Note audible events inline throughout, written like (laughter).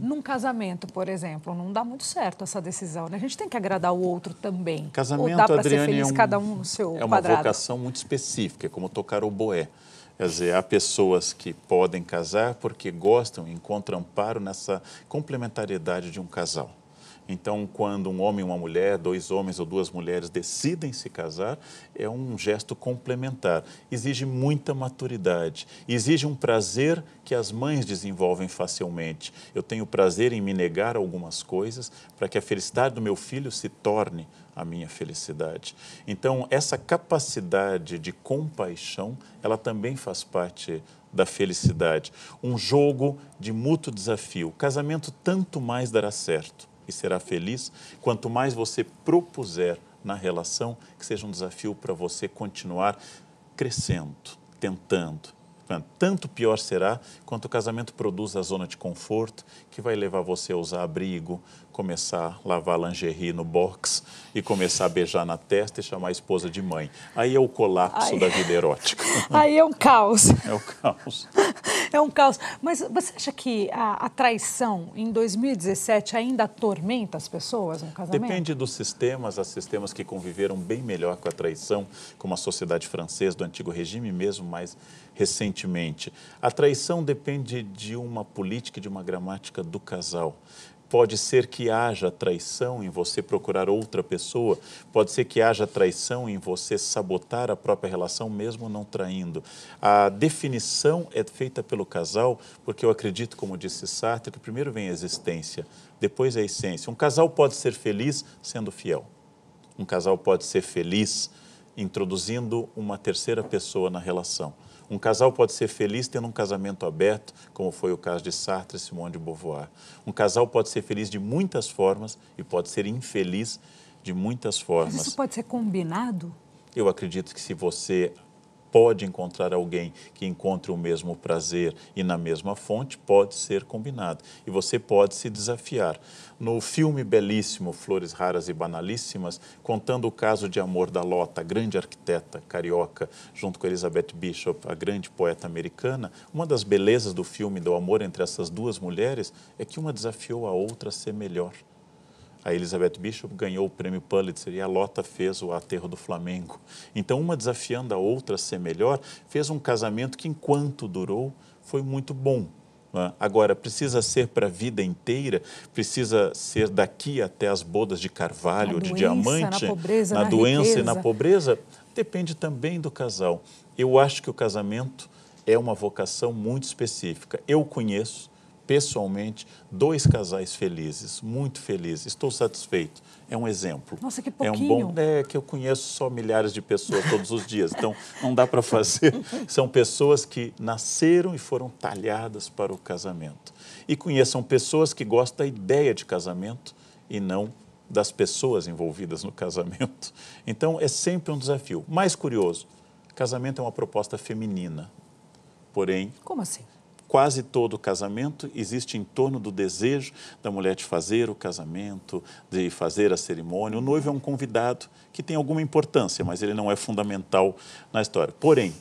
Num casamento, por exemplo, não dá muito certo essa decisão. Né? A gente tem que agradar o outro também. Casamento, Ou dá para ser Adriane, feliz é um- cada um no seu É uma quadrado. vocação muito específica, é como tocar o boé. Quer dizer, há pessoas que podem casar porque gostam e encontram amparo nessa complementariedade de um casal. Então, quando um homem e uma mulher, dois homens ou duas mulheres decidem se casar, é um gesto complementar. Exige muita maturidade, exige um prazer que as mães desenvolvem facilmente. Eu tenho prazer em me negar algumas coisas para que a felicidade do meu filho se torne a minha felicidade. Então, essa capacidade de compaixão, ela também faz parte da felicidade. Um jogo de mútuo desafio. O casamento tanto mais dará certo e será feliz quanto mais você propuser na relação que seja um desafio para você continuar crescendo, tentando. Tanto pior será quanto o casamento produz a zona de conforto que vai levar você a usar abrigo, começar a lavar lingerie no box e começar a beijar na testa e chamar a esposa de mãe. Aí é o colapso Ai. da vida erótica. (laughs) Aí é um caos. É o caos. (laughs) É um caos. Mas você acha que a, a traição em 2017 ainda atormenta as pessoas no casamento? Depende dos sistemas, há sistemas que conviveram bem melhor com a traição, como a sociedade francesa do antigo regime, mesmo mais recentemente. A traição depende de uma política, de uma gramática do casal. Pode ser que haja traição em você procurar outra pessoa, pode ser que haja traição em você sabotar a própria relação, mesmo não traindo. A definição é feita pelo casal, porque eu acredito, como disse Sartre, que primeiro vem a existência, depois a essência. Um casal pode ser feliz sendo fiel. Um casal pode ser feliz introduzindo uma terceira pessoa na relação. Um casal pode ser feliz tendo um casamento aberto, como foi o caso de Sartre e Simone de Beauvoir. Um casal pode ser feliz de muitas formas e pode ser infeliz de muitas Mas formas. isso pode ser combinado? Eu acredito que se você pode encontrar alguém que encontre o mesmo prazer e na mesma fonte, pode ser combinado. E você pode se desafiar. No filme belíssimo Flores Raras e Banalíssimas, contando o caso de amor da Lota, a grande arquiteta carioca, junto com Elizabeth Bishop, a grande poeta americana, uma das belezas do filme do amor entre essas duas mulheres é que uma desafiou a outra a ser melhor. A Elizabeth Bishop ganhou o prêmio Pulitzer e a Lota fez o aterro do Flamengo. Então, uma desafiando a outra a ser melhor, fez um casamento que, enquanto durou, foi muito bom. né? Agora, precisa ser para a vida inteira, precisa ser daqui até as bodas de carvalho, Na de doença, diamante, na pobreza, na na doença e riqueza. na pobreza, depende também do casal. Eu acho que o casamento é uma vocação muito específica. Eu conheço pessoalmente dois casais felizes, muito felizes. Estou satisfeito. É um exemplo. Nossa, que É um pouquinho. bom, é que eu conheço só milhares de pessoas todos os dias, então não dá para fazer. (laughs) São pessoas que nasceram e foram talhadas para o casamento. E conheçam pessoas que gostam da ideia de casamento e não das pessoas envolvidas no casamento. Então é sempre um desafio. Mais curioso, casamento é uma proposta feminina. Porém, Como assim? Quase todo casamento existe em torno do desejo da mulher de fazer o casamento, de fazer a cerimônia. O noivo é um convidado que tem alguma importância, mas ele não é fundamental na história. Porém,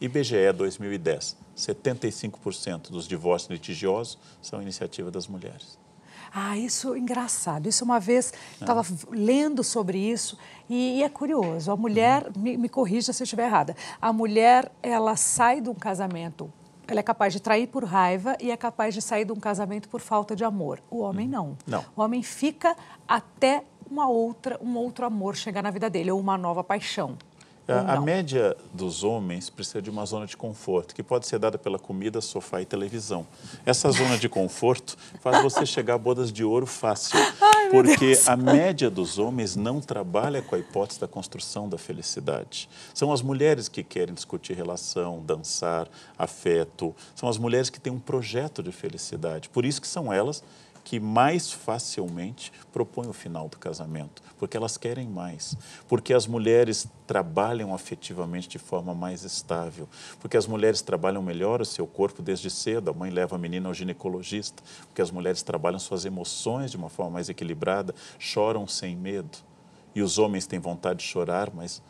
IBGE 2010, 75% dos divórcios litigiosos são iniciativa das mulheres. Ah, isso é engraçado. Isso uma vez estava lendo sobre isso e, e é curioso. A mulher, me, me corrija se eu estiver errada, a mulher ela sai de um casamento, ela é capaz de trair por raiva e é capaz de sair de um casamento por falta de amor. O homem não. Não. O homem fica até uma outra, um outro amor chegar na vida dele ou uma nova paixão. Ou A, a média dos homens precisa de uma zona de conforto, que pode ser dada pela comida, sofá e televisão. Essa zona de conforto faz você chegar a bodas de ouro fácil, (laughs) porque a média dos homens não trabalha com a hipótese da construção da felicidade. São as mulheres que querem discutir relação, dançar, afeto, são as mulheres que têm um projeto de felicidade. Por isso que são elas que mais facilmente propõem o final do casamento, porque elas querem mais, porque as mulheres trabalham afetivamente de forma mais estável, porque as mulheres trabalham melhor o seu corpo desde cedo, a mãe leva a menina ao ginecologista, porque as mulheres trabalham suas emoções de uma forma mais equilibrada, choram sem medo, e os homens têm vontade de chorar, mas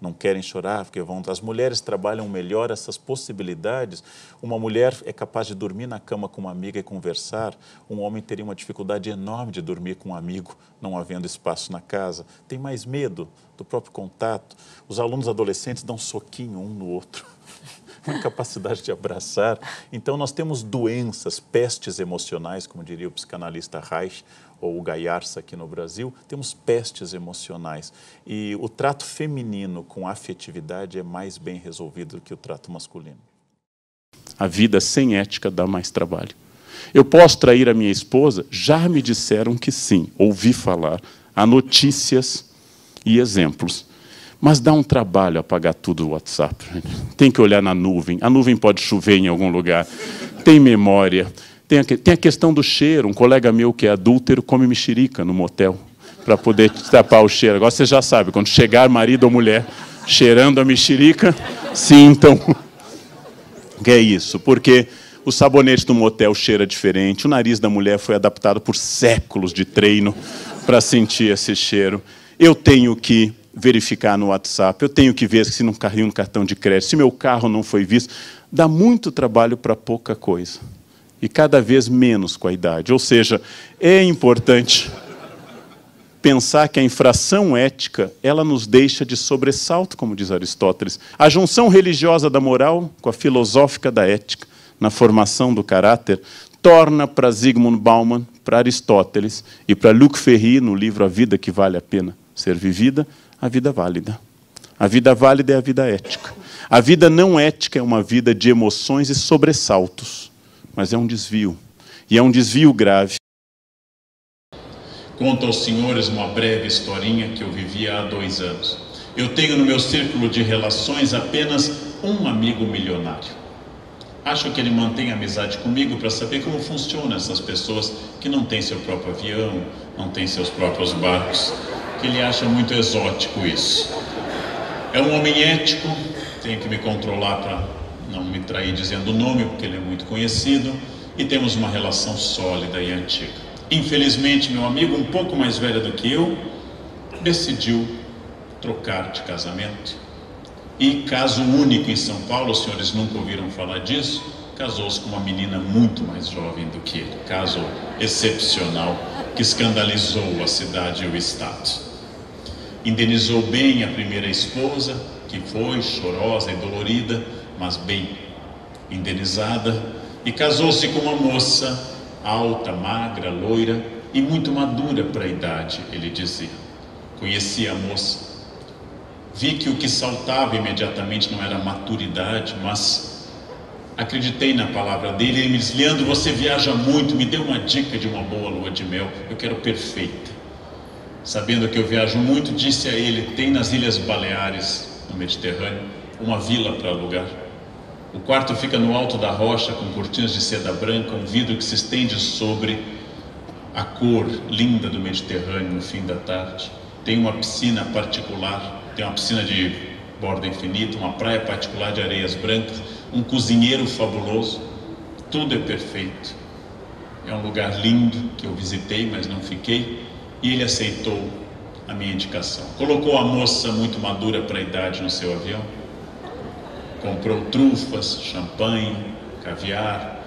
não querem chorar porque vão. As mulheres trabalham melhor essas possibilidades. Uma mulher é capaz de dormir na cama com uma amiga e conversar. Um homem teria uma dificuldade enorme de dormir com um amigo, não havendo espaço na casa. Tem mais medo do próprio contato. Os alunos adolescentes dão soquinho um no outro. Uma capacidade de abraçar. Então, nós temos doenças, pestes emocionais, como diria o psicanalista Reich, ou o Gaiarsa aqui no Brasil, temos pestes emocionais. E o trato feminino com afetividade é mais bem resolvido do que o trato masculino. A vida sem ética dá mais trabalho. Eu posso trair a minha esposa? Já me disseram que sim, ouvi falar. Há notícias e exemplos. Mas dá um trabalho apagar tudo do WhatsApp. Tem que olhar na nuvem. A nuvem pode chover em algum lugar. Tem memória. Tem a, tem a questão do cheiro. Um colega meu que é adúltero come mexerica no motel para poder tapar o cheiro. Agora você já sabe, quando chegar marido ou mulher cheirando a mexerica, sintam (laughs) que é isso. Porque o sabonete do motel cheira diferente, o nariz da mulher foi adaptado por séculos de treino para sentir esse cheiro. Eu tenho que verificar no WhatsApp, eu tenho que ver se não caiu um cartão de crédito, se meu carro não foi visto. Dá muito trabalho para pouca coisa e cada vez menos com a idade. Ou seja, é importante pensar que a infração ética, ela nos deixa de sobressalto, como diz Aristóteles. A junção religiosa da moral com a filosófica da ética na formação do caráter torna para Zygmunt Bauman, para Aristóteles e para Luc Ferry, no livro A Vida que Vale a Pena Ser Vivida, a vida válida. A vida válida é a vida ética. A vida não ética é uma vida de emoções e sobressaltos mas é um desvio. E é um desvio grave. Conto aos senhores uma breve historinha que eu vivia há dois anos. Eu tenho no meu círculo de relações apenas um amigo milionário. Acho que ele mantém amizade comigo para saber como funcionam essas pessoas que não têm seu próprio avião, não têm seus próprios barcos, que ele acha muito exótico isso. É um homem ético, tenho que me controlar para não me trair dizendo o nome, porque ele é muito conhecido, e temos uma relação sólida e antiga. Infelizmente, meu amigo, um pouco mais velho do que eu, decidiu trocar de casamento. E caso único em São Paulo, os senhores nunca ouviram falar disso, casou-se com uma menina muito mais jovem do que ele. Caso excepcional que escandalizou a cidade e o estado. Indenizou bem a primeira esposa, que foi chorosa e dolorida, mas bem indenizada, e casou-se com uma moça alta, magra, loira e muito madura para a idade, ele dizia. Conheci a moça. Vi que o que saltava imediatamente não era maturidade, mas acreditei na palavra dele. Ele me disse: Leandro, você viaja muito, me dê uma dica de uma boa lua de mel. Eu quero perfeita. Sabendo que eu viajo muito, disse a ele: tem nas Ilhas Baleares, no Mediterrâneo, uma vila para alugar. O quarto fica no alto da rocha, com cortinas de seda branca, um vidro que se estende sobre a cor linda do Mediterrâneo no fim da tarde. Tem uma piscina particular, tem uma piscina de borda infinita, uma praia particular de areias brancas, um cozinheiro fabuloso. Tudo é perfeito. É um lugar lindo que eu visitei, mas não fiquei, e ele aceitou a minha indicação. Colocou a moça muito madura para a idade no seu avião comprou trufas, champanhe, caviar,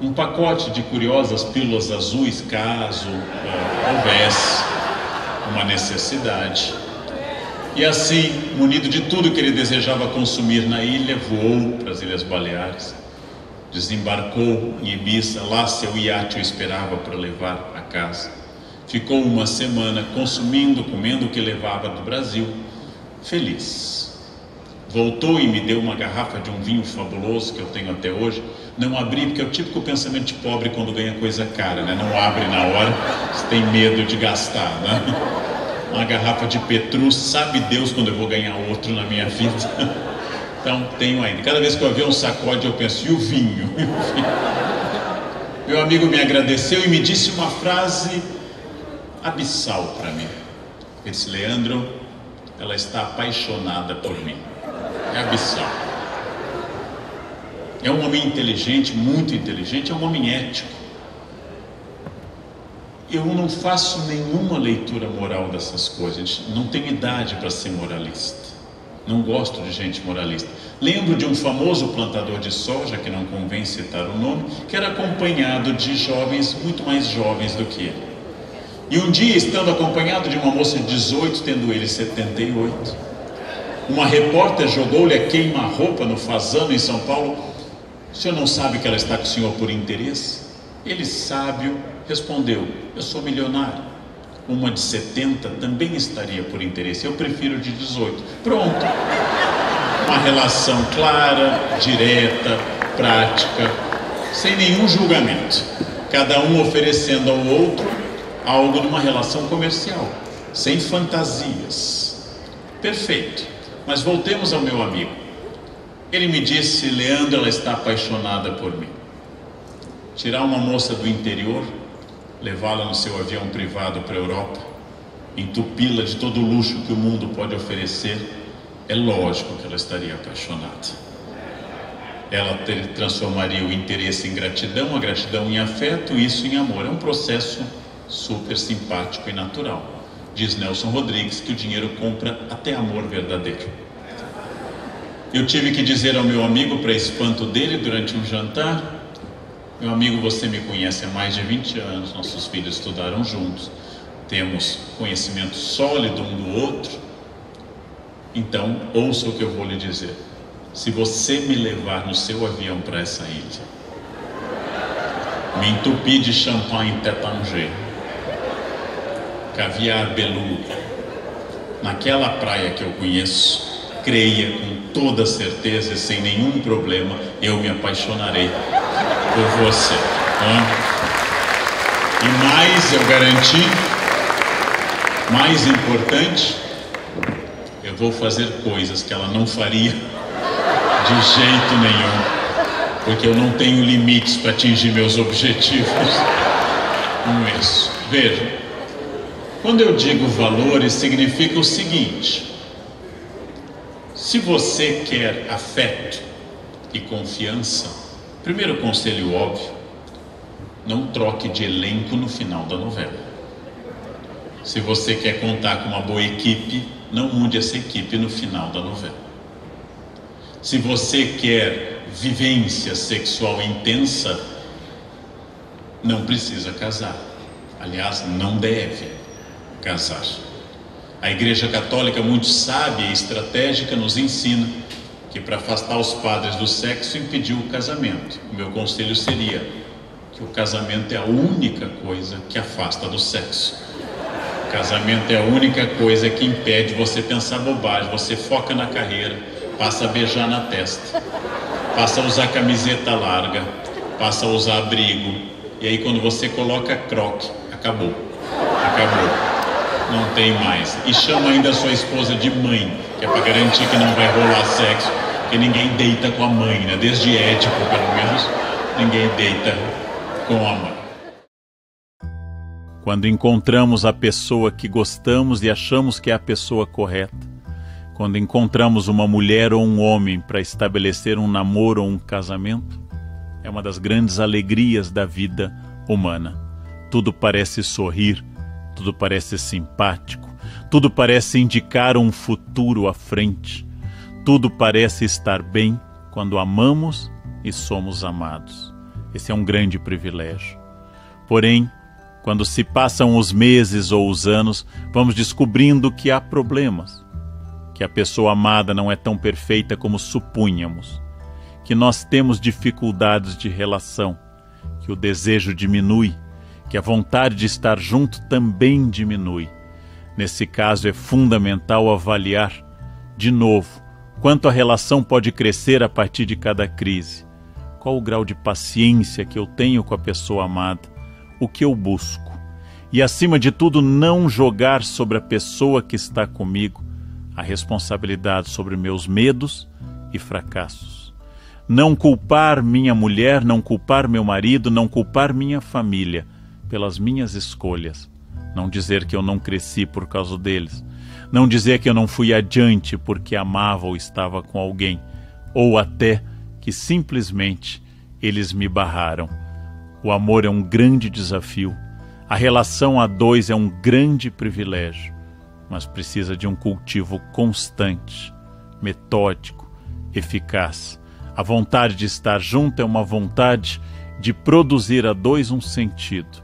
um pacote de curiosas pílulas azuis, caso uh, houvesse uma necessidade. E assim, munido de tudo que ele desejava consumir na ilha, voou para as Ilhas Baleares. Desembarcou em Ibiza, lá seu iate o esperava para levar a casa. Ficou uma semana consumindo, comendo o que levava do Brasil, feliz voltou e me deu uma garrafa de um vinho fabuloso que eu tenho até hoje. Não abri, porque é o típico pensamento de pobre quando ganha coisa cara, né? Não abre na hora, você tem medo de gastar, né? Uma garrafa de Petrus, sabe Deus quando eu vou ganhar outro na minha vida. (laughs) Então, tenho ainda. Cada vez que eu ver um sacode, eu penso, (laughs) e o vinho? Meu amigo me agradeceu e me disse uma frase abissal para mim. Ele disse, Leandro, ela está apaixonada por mim é abissal. É um homem inteligente, muito inteligente, é um homem ético. Eu não faço nenhuma leitura moral dessas coisas, não tenho idade para ser moralista. Não gosto de gente moralista. Lembro de um famoso plantador de soja, que não convém citar o nome, que era acompanhado de jovens muito mais jovens do que ele. E um dia, estando acompanhado de uma moça de 18, tendo ele 78, uma repórter jogou-lhe a queima-roupa no Fazano, em São Paulo. O senhor não sabe que ela está com o senhor por interesse? Ele, sábio, respondeu: Eu sou milionário uma de 70 também estaria por interesse. Eu prefiro de 18. Pronto. Uma relação clara, direta, prática, sem nenhum julgamento. Cada um oferecendo ao outro algo numa relação comercial, sem fantasias. Perfeito. Mas voltemos ao meu amigo. Ele me disse: Leandro, ela está apaixonada por mim. Tirar uma moça do interior levá-la no seu avião privado para a Europa, entupi-la de todo o luxo que o mundo pode oferecer, é lógico que ela estaria apaixonada. Ela transformaria o interesse em gratidão, a gratidão em afeto, isso em amor. É um processo super simpático e natural. Diz Nelson Rodrigues que o dinheiro compra até amor verdadeiro. Eu tive que dizer ao meu amigo, para espanto dele, durante um jantar, meu amigo, você me conhece há mais de 20 anos, nossos filhos estudaram juntos, temos conhecimento sólido um do outro. Então, ouça o que eu vou lhe dizer. Se você me levar no seu avião para essa ilha, me entupir de champanhe Tétanger, caviar beluga, naquela praia que eu conheço, creia com toda certeza e sem nenhum problema, eu me apaixonarei por você. Tá? E mais eu garanti, mais importante, eu vou fazer coisas que ela não faria de jeito nenhum, porque eu não tenho limites para atingir meus objetivos com isso. Veja, quando eu digo valores, significa o seguinte: se você quer afeto e confiança, Primeiro conselho óbvio: não troque de elenco no final da novela. Se você quer contar com uma boa equipe, não mude essa equipe no final da novela. Se você quer vivência sexual intensa, não precisa casar. Aliás, não deve casar. A Igreja Católica, muito sábia e estratégica, nos ensina que para afastar os padres do sexo impediu o casamento. O meu conselho seria que o casamento é a única coisa que afasta do sexo. O casamento é a única coisa que impede você pensar bobagem, você foca na carreira, passa a beijar na testa, passa a usar camiseta larga, passa a usar abrigo, e aí quando você coloca croque, acabou. Acabou. Não tem mais. E chama ainda sua esposa de mãe, que é para garantir que não vai rolar sexo porque ninguém deita com a mãe, né? Desde ético, pelo menos, ninguém deita com a mãe. Quando encontramos a pessoa que gostamos e achamos que é a pessoa correta, quando encontramos uma mulher ou um homem para estabelecer um namoro ou um casamento, é uma das grandes alegrias da vida humana. Tudo parece sorrir, tudo parece simpático, tudo parece indicar um futuro à frente. Tudo parece estar bem quando amamos e somos amados. Esse é um grande privilégio. Porém, quando se passam os meses ou os anos, vamos descobrindo que há problemas, que a pessoa amada não é tão perfeita como supunhamos, que nós temos dificuldades de relação, que o desejo diminui, que a vontade de estar junto também diminui. Nesse caso, é fundamental avaliar de novo Quanto a relação pode crescer a partir de cada crise? Qual o grau de paciência que eu tenho com a pessoa amada? O que eu busco? E acima de tudo, não jogar sobre a pessoa que está comigo a responsabilidade sobre meus medos e fracassos. Não culpar minha mulher, não culpar meu marido, não culpar minha família pelas minhas escolhas. Não dizer que eu não cresci por causa deles não dizer que eu não fui adiante porque amava ou estava com alguém, ou até que simplesmente eles me barraram. O amor é um grande desafio. A relação a dois é um grande privilégio, mas precisa de um cultivo constante metódico, eficaz. A vontade de estar junto é uma vontade de produzir a dois um sentido.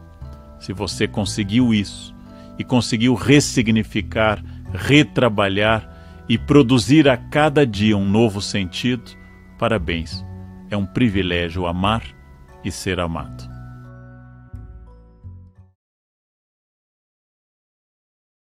Se você conseguiu isso e conseguiu ressignificar, retrabalhar e produzir a cada dia um novo sentido, parabéns. É um privilégio amar e ser amado.